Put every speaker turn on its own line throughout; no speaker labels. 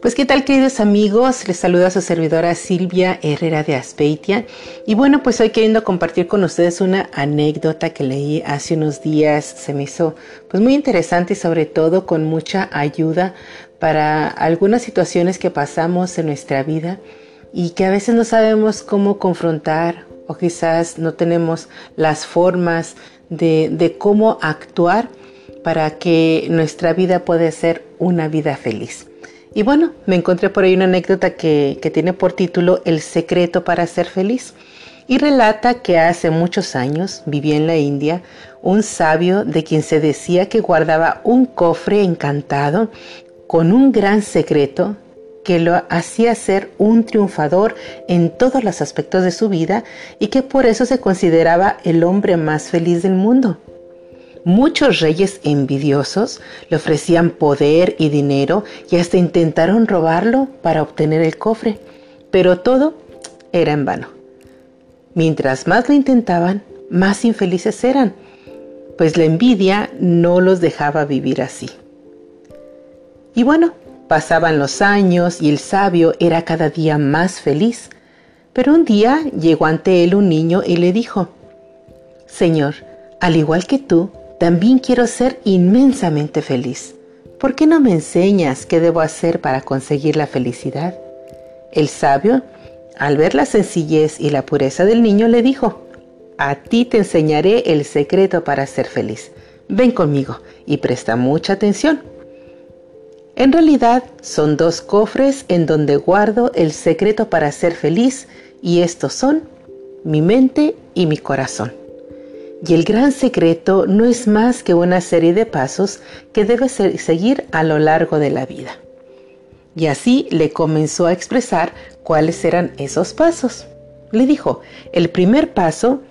Pues qué tal queridos amigos, les saluda su servidora Silvia Herrera de Aspeitia y bueno pues hoy queriendo compartir con ustedes una anécdota que leí hace unos días, se me hizo pues muy interesante y sobre todo con mucha ayuda para algunas situaciones que pasamos en nuestra vida y que a veces no sabemos cómo confrontar o quizás no tenemos las formas de, de cómo actuar para que nuestra vida pueda ser una vida feliz. Y bueno, me encontré por ahí una anécdota que, tiene por título El secreto para ser feliz y relata que hace muchos años vivía en la India un sabio de quien se decía que guardaba un cofre encantado con un gran secreto que lo hacía ser un triunfador en todos los aspectos de su vida y que por eso se consideraba el hombre más feliz del mundo. Muchos reyes envidiosos le ofrecían poder y dinero y hasta intentaron robarlo para obtener el cofre, pero todo era en vano. Mientras más lo intentaban, más infelices eran, pues la envidia no los dejaba vivir así. Y bueno, pasaban los años y el sabio era cada día más feliz, pero un día llegó ante él un niño y le dijo, Señor, al igual que tú, también quiero ser inmensamente feliz. ¿Por qué no me enseñas qué debo hacer para conseguir la felicidad? El sabio, al ver la sencillez y la pureza del niño, le dijo, A ti te enseñaré el secreto para ser feliz. Ven conmigo y presta mucha atención. En realidad son dos cofres en donde guardo el secreto para ser feliz y estos son mi mente y mi corazón. Y el gran secreto no es más que una serie de pasos que debes seguir a lo largo de la vida. Y así le comenzó a expresar cuáles eran esos pasos. Le dijo, el primer paso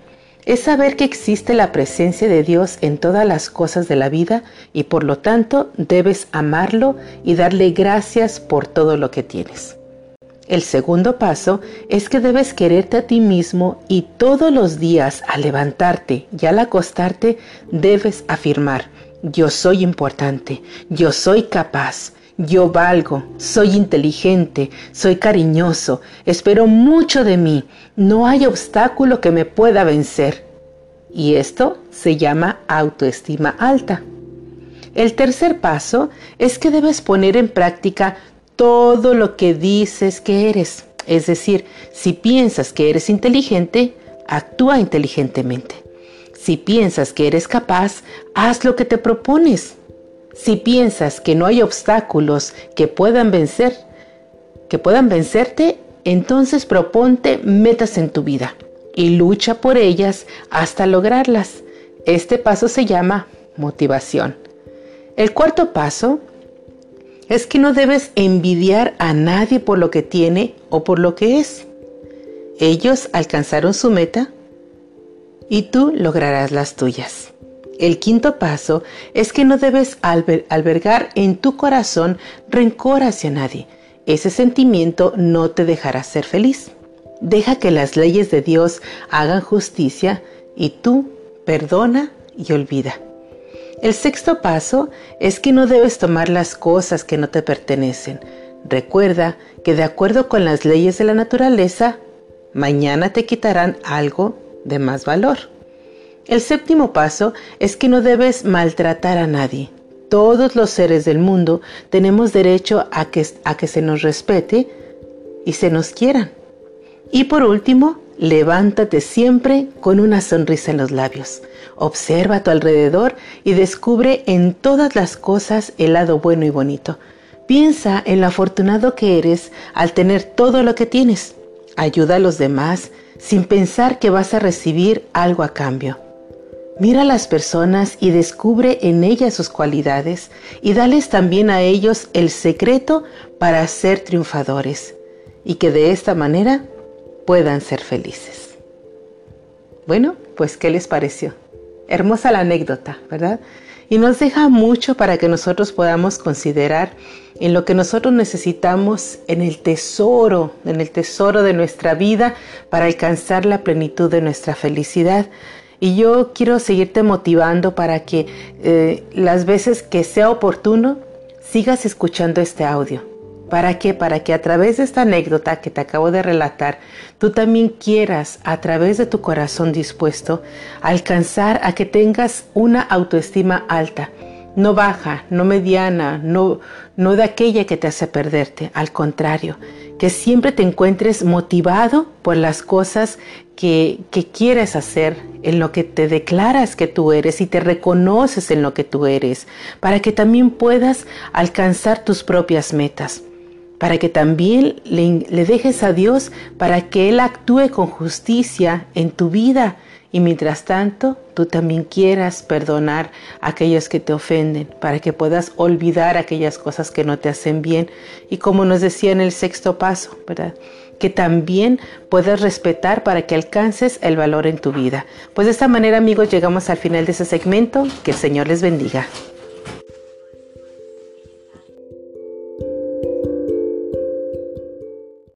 es saber que existe la presencia de Dios en todas las cosas de la vida y por lo tanto debes amarlo y darle gracias por todo lo que tienes. El segundo paso es que debes quererte a ti mismo y todos los días al levantarte y al acostarte debes afirmar, yo soy importante, yo soy capaz, yo valgo, soy inteligente, soy cariñoso, espero mucho de mí, no hay obstáculo que me pueda vencer. Y esto se llama autoestima alta. El tercer paso es que debes poner en práctica todo lo que dices que eres. Es decir, si piensas que eres inteligente, actúa inteligentemente. Si piensas que eres capaz, haz lo que te propones. Si piensas que no hay obstáculos que puedan vencer, que puedan vencerte, entonces proponte metas en tu vida y lucha por ellas hasta lograrlas. Este paso se llama motivación. El cuarto paso es que no debes envidiar a nadie por lo que tiene o por lo que es. Ellos alcanzaron su meta y tú lograrás las tuyas. El quinto paso es que no debes albergar en tu corazón rencor hacia nadie. Ese sentimiento no te dejará ser feliz. Deja que las leyes de Dios hagan justicia y tú perdona y olvida. El sexto paso es que no debes tomar las cosas que no te pertenecen. Recuerda que de acuerdo con las leyes de la naturaleza, mañana te quitarán algo de más valor. El séptimo paso es que no debes maltratar a nadie. Todos los seres del mundo tenemos derecho a que, a que se nos respete y se nos quieran. Y por último, levántate siempre con una sonrisa en los labios. Observa a tu alrededor y descubre en todas las cosas el lado bueno y bonito. Piensa en lo afortunado que eres al tener todo lo que tienes. Ayuda a los demás sin pensar que vas a recibir algo a cambio. Mira a las personas y descubre en ellas sus cualidades y dales también a ellos el secreto para ser triunfadores y que de esta manera puedan ser felices. Bueno, pues ¿qué les pareció? Hermosa la anécdota, ¿verdad? Y nos deja mucho para que nosotros podamos considerar en lo que nosotros necesitamos en el tesoro, en el tesoro de nuestra vida para alcanzar la plenitud de nuestra felicidad. Y yo quiero seguirte motivando para que eh, las veces que sea oportuno sigas escuchando este audio. ¿Para qué? Para que a través de esta anécdota que te acabo de relatar, tú también quieras, a través de tu corazón dispuesto, alcanzar a que tengas una autoestima alta, no baja, no mediana, no, no de aquella que te hace perderte, al contrario, que siempre te encuentres motivado por las cosas que, que quieres hacer, en lo que te declaras que tú eres y te reconoces en lo que tú eres, para que también puedas alcanzar tus propias metas para que también le, dejes a Dios para que Él actúe con justicia en tu vida y mientras tanto tú también quieras perdonar a aquellos que te ofenden, para que puedas olvidar aquellas cosas que no te hacen bien y como nos decía en el sexto paso, ¿verdad? que también puedas respetar para que alcances el valor en tu vida. Pues de esta manera amigos llegamos al final de ese segmento. Que el Señor les bendiga.